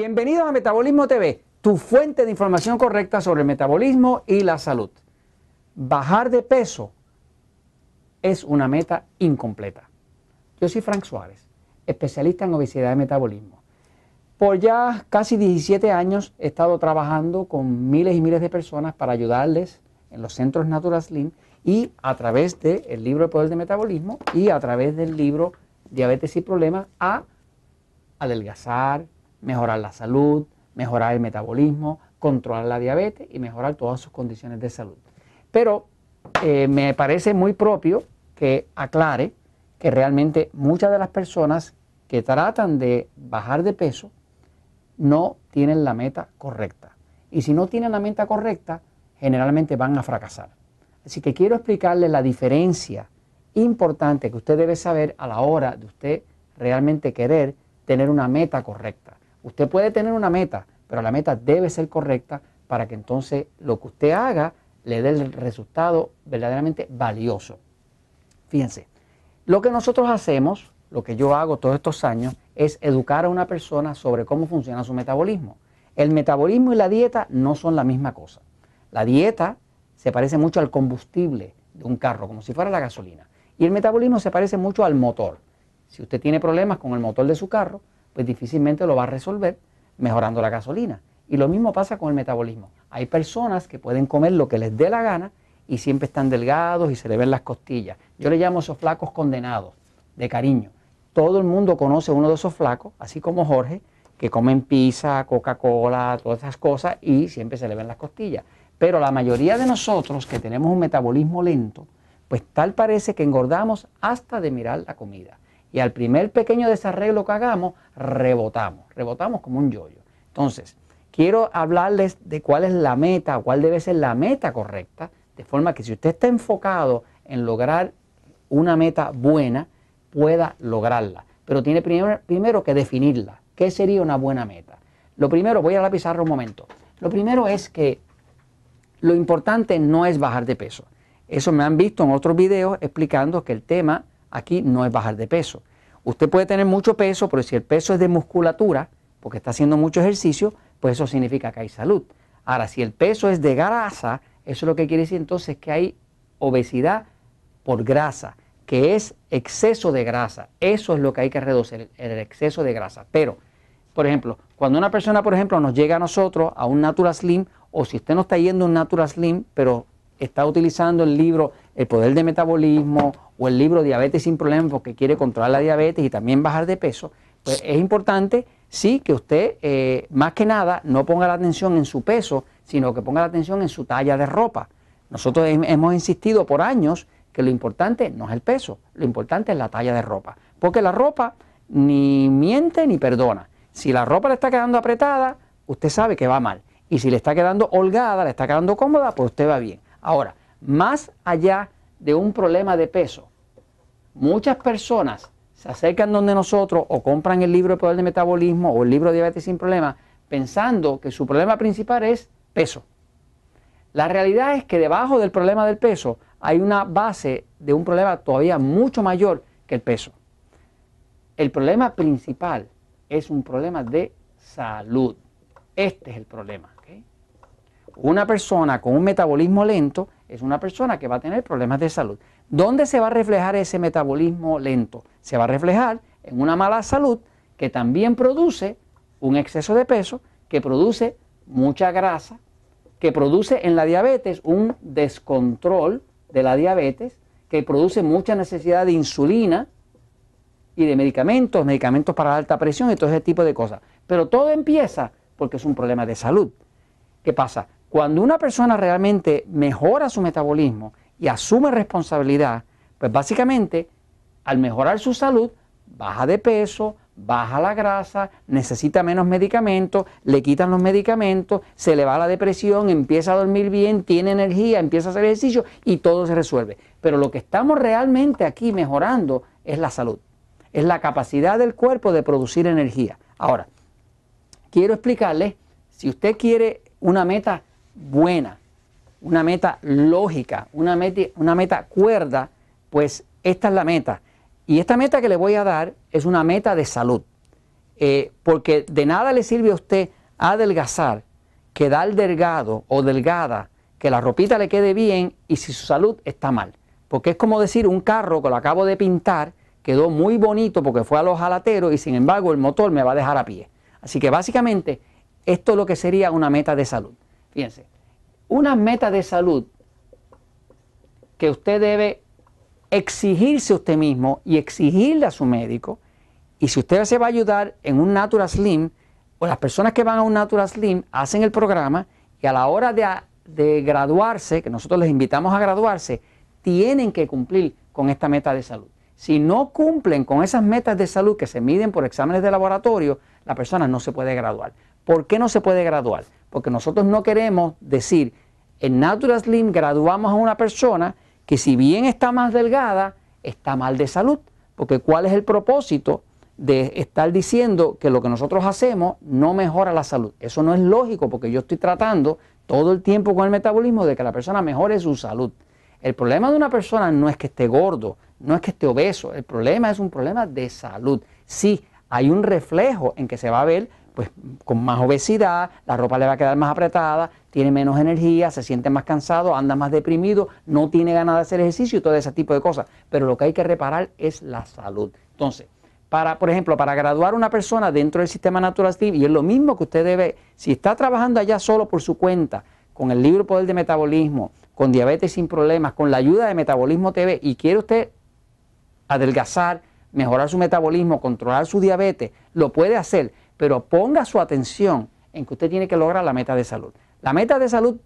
Bienvenidos a Metabolismo TV, tu fuente de información correcta sobre el metabolismo y la salud. Bajar de peso es una meta incompleta. Yo soy Frank Suárez, especialista en obesidad y metabolismo. Por ya casi 17 años he estado trabajando con miles y miles de personas para ayudarles en los centros Natural Slim y a través del libro El Poder de Metabolismo y a través del libro Diabetes y Problemas a adelgazar, mejorar la salud, mejorar el metabolismo, controlar la diabetes y mejorar todas sus condiciones de salud. Pero eh, me parece muy propio que aclare que realmente muchas de las personas que tratan de bajar de peso no tienen la meta correcta. Y si no tienen la meta correcta, generalmente van a fracasar. Así que quiero explicarle la diferencia importante que usted debe saber a la hora de usted realmente querer tener una meta correcta. Usted puede tener una meta, pero la meta debe ser correcta para que entonces lo que usted haga le dé el resultado verdaderamente valioso. Fíjense, lo que nosotros hacemos, lo que yo hago todos estos años, es educar a una persona sobre cómo funciona su metabolismo. El metabolismo y la dieta no son la misma cosa. La dieta se parece mucho al combustible de un carro, como si fuera la gasolina. Y el metabolismo se parece mucho al motor. Si usted tiene problemas con el motor de su carro, pues difícilmente lo va a resolver mejorando la gasolina. Y lo mismo pasa con el metabolismo. Hay personas que pueden comer lo que les dé la gana y siempre están delgados y se le ven las costillas. Yo le llamo esos flacos condenados, de cariño. Todo el mundo conoce uno de esos flacos, así como Jorge, que comen pizza, Coca-Cola, todas esas cosas y siempre se le ven las costillas. Pero la mayoría de nosotros que tenemos un metabolismo lento, pues tal parece que engordamos hasta de mirar la comida. Y al primer pequeño desarreglo que hagamos, rebotamos, rebotamos como un yoyo. Entonces, quiero hablarles de cuál es la meta, cuál debe ser la meta correcta, de forma que si usted está enfocado en lograr una meta buena, pueda lograrla. Pero tiene primero, primero que definirla. ¿Qué sería una buena meta? Lo primero, voy a la pizarra un momento. Lo primero es que lo importante no es bajar de peso. Eso me han visto en otros videos explicando que el tema aquí no es bajar de peso. Usted puede tener mucho peso, pero si el peso es de musculatura, porque está haciendo mucho ejercicio, pues eso significa que hay salud. Ahora, si el peso es de grasa, eso es lo que quiere decir entonces que hay obesidad por grasa, que es exceso de grasa. Eso es lo que hay que reducir, el exceso de grasa. Pero, por ejemplo, cuando una persona, por ejemplo, nos llega a nosotros a un Natural Slim o si usted no está yendo a un Natural Slim, pero está utilizando el libro El Poder de Metabolismo o el libro Diabetes sin Problemas porque quiere controlar la diabetes y también bajar de peso, pues es importante, sí, que usted eh, más que nada no ponga la atención en su peso, sino que ponga la atención en su talla de ropa. Nosotros hemos insistido por años que lo importante no es el peso, lo importante es la talla de ropa, porque la ropa ni miente ni perdona. Si la ropa le está quedando apretada, usted sabe que va mal. Y si le está quedando holgada, le está quedando cómoda, pues usted va bien. Ahora, más allá de un problema de peso, muchas personas se acercan donde nosotros o compran el libro de poder de metabolismo o el libro de diabetes sin problema pensando que su problema principal es peso. La realidad es que debajo del problema del peso hay una base de un problema todavía mucho mayor que el peso. El problema principal es un problema de salud. Este es el problema. Una persona con un metabolismo lento es una persona que va a tener problemas de salud. ¿Dónde se va a reflejar ese metabolismo lento? Se va a reflejar en una mala salud que también produce un exceso de peso, que produce mucha grasa, que produce en la diabetes un descontrol de la diabetes, que produce mucha necesidad de insulina y de medicamentos, medicamentos para alta presión y todo ese tipo de cosas. Pero todo empieza porque es un problema de salud. ¿Qué pasa? Cuando una persona realmente mejora su metabolismo y asume responsabilidad, pues básicamente al mejorar su salud, baja de peso, baja la grasa, necesita menos medicamentos, le quitan los medicamentos, se le va la depresión, empieza a dormir bien, tiene energía, empieza a hacer ejercicio y todo se resuelve. Pero lo que estamos realmente aquí mejorando es la salud, es la capacidad del cuerpo de producir energía. Ahora, quiero explicarle, si usted quiere una meta buena, una meta lógica, una meta, una meta cuerda, pues esta es la meta. Y esta meta que le voy a dar es una meta de salud. Eh, porque de nada le sirve a usted adelgazar, quedar delgado o delgada, que la ropita le quede bien y si su salud está mal. Porque es como decir un carro que lo acabo de pintar, quedó muy bonito porque fue a los jalateros y sin embargo el motor me va a dejar a pie. Así que básicamente esto es lo que sería una meta de salud. Fíjense, una meta de salud que usted debe exigirse usted mismo y exigirle a su médico. Y si usted se va a ayudar en un Natural Slim, o las personas que van a un Natural Slim hacen el programa y a la hora de, de graduarse, que nosotros les invitamos a graduarse, tienen que cumplir con esta meta de salud. Si no cumplen con esas metas de salud que se miden por exámenes de laboratorio, la persona no se puede graduar. ¿Por qué no se puede graduar? Porque nosotros no queremos decir, en Natural Slim graduamos a una persona que si bien está más delgada, está mal de salud. Porque ¿cuál es el propósito de estar diciendo que lo que nosotros hacemos no mejora la salud? Eso no es lógico porque yo estoy tratando todo el tiempo con el metabolismo de que la persona mejore su salud. El problema de una persona no es que esté gordo, no es que esté obeso, el problema es un problema de salud. Sí, hay un reflejo en que se va a ver pues con más obesidad, la ropa le va a quedar más apretada, tiene menos energía, se siente más cansado, anda más deprimido, no tiene ganas de hacer ejercicio y todo ese tipo de cosas. Pero lo que hay que reparar es la salud. Entonces, para, por ejemplo, para graduar una persona dentro del sistema Natural Steve, y es lo mismo que usted debe, si está trabajando allá solo por su cuenta, con el libro Poder de Metabolismo, con diabetes sin problemas, con la ayuda de Metabolismo TV, y quiere usted adelgazar, mejorar su metabolismo, controlar su diabetes, lo puede hacer pero ponga su atención en que usted tiene que lograr la meta de salud. La meta de salud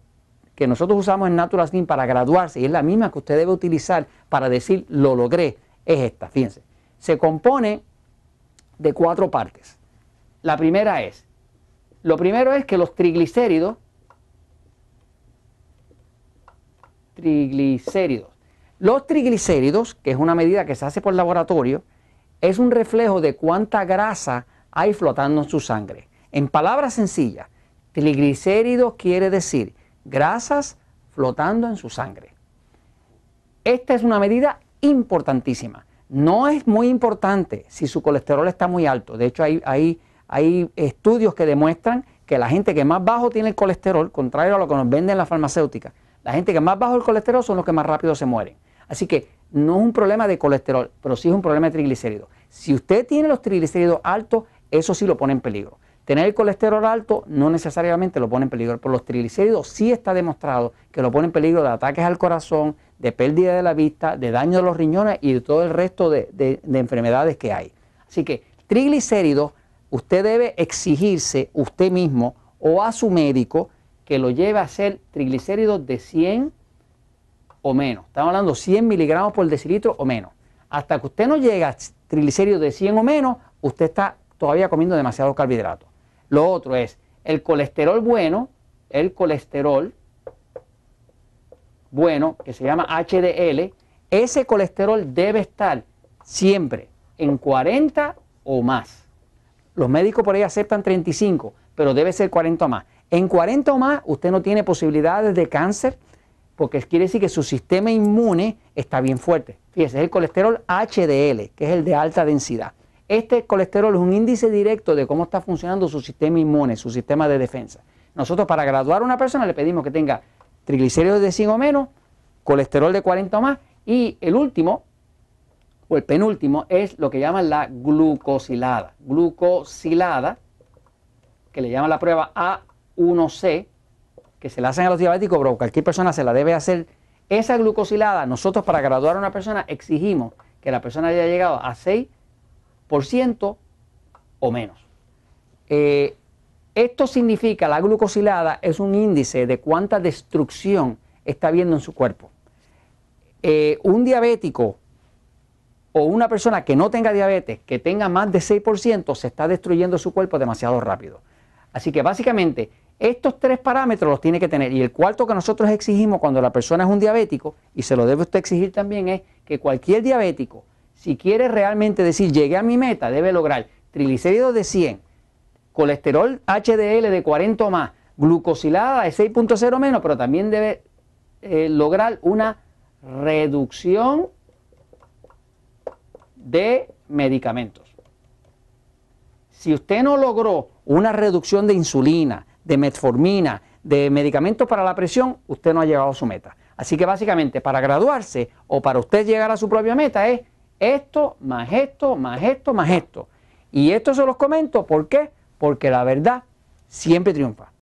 que nosotros usamos en Natural para graduarse y es la misma que usted debe utilizar para decir lo logré, es esta, fíjense. Se compone de cuatro partes. La primera es, lo primero es que los triglicéridos, triglicéridos, los triglicéridos, que es una medida que se hace por laboratorio, es un reflejo de cuánta grasa hay flotando en su sangre. En palabras sencillas, triglicéridos quiere decir grasas flotando en su sangre. Esta es una medida importantísima. No es muy importante si su colesterol está muy alto. De hecho, hay, estudios que demuestran que la gente que más bajo tiene el colesterol, contrario a lo que nos venden las farmacéuticas, la gente que más bajo el colesterol son los que más rápido se mueren. Así que no es un problema de colesterol, pero sí es un problema de triglicéridos. Si usted tiene los triglicéridos altos, eso sí lo pone en peligro. Tener el colesterol alto no necesariamente lo pone en peligro, pero los triglicéridos sí está demostrado que lo pone en peligro de ataques al corazón, de pérdida de la vista, de daño de los riñones y de todo el resto de, enfermedades que hay. Así que triglicéridos, usted debe exigirse usted mismo o a su médico que lo lleve a hacer triglicéridos de 100 o menos. Estamos hablando de 100 miligramos por decilitro o menos. Hasta que usted no llegue a triglicéridos de 100 o menos, usted está todavía comiendo demasiado carbohidratos. Lo otro es el colesterol bueno, el colesterol bueno, que se llama HDL, ese colesterol debe estar siempre en 40 o más. Los médicos por ahí aceptan 35, pero debe ser 40 o más. En 40 o más usted no tiene posibilidades de cáncer porque quiere decir que su sistema inmune está bien fuerte. Fíjese, es el colesterol HDL, que es el de alta densidad. Este colesterol es un índice directo de cómo está funcionando su sistema inmune, su sistema de defensa. Nosotros para graduar a una persona le pedimos que tenga triglicéridos de 100 o menos, colesterol de 40 o más y el último o el penúltimo es lo que llaman la glucosilada. Glucosilada, que le llaman la prueba A1C, que se la hacen a los diabéticos, pero cualquier persona se la debe hacer. Esa glucosilada, nosotros para graduar a una persona exigimos que la persona haya llegado a 6 o menos. Eh, esto significa, la glucosilada es un índice de cuánta destrucción está habiendo en su cuerpo. Eh, un diabético o una persona que no tenga diabetes, que tenga más de 6%, se está destruyendo su cuerpo demasiado rápido. Así que básicamente estos tres parámetros los tiene que tener. Y el cuarto que nosotros exigimos cuando la persona es un diabético, y se lo debe usted exigir también, es que cualquier diabético si quiere realmente decir llegué a mi meta, debe lograr triglicéridos de 100, colesterol HDL de 40 o más, glucosilada de 6.0 menos, pero también debe eh, lograr una reducción de medicamentos. Si usted no logró una reducción de insulina, de metformina, de medicamentos para la presión, usted no ha llegado a su meta. Así que básicamente para graduarse o para usted llegar a su propia meta es esto, más esto, más esto, más esto. Y esto se los comento, ¿por qué? Porque la verdad siempre triunfa.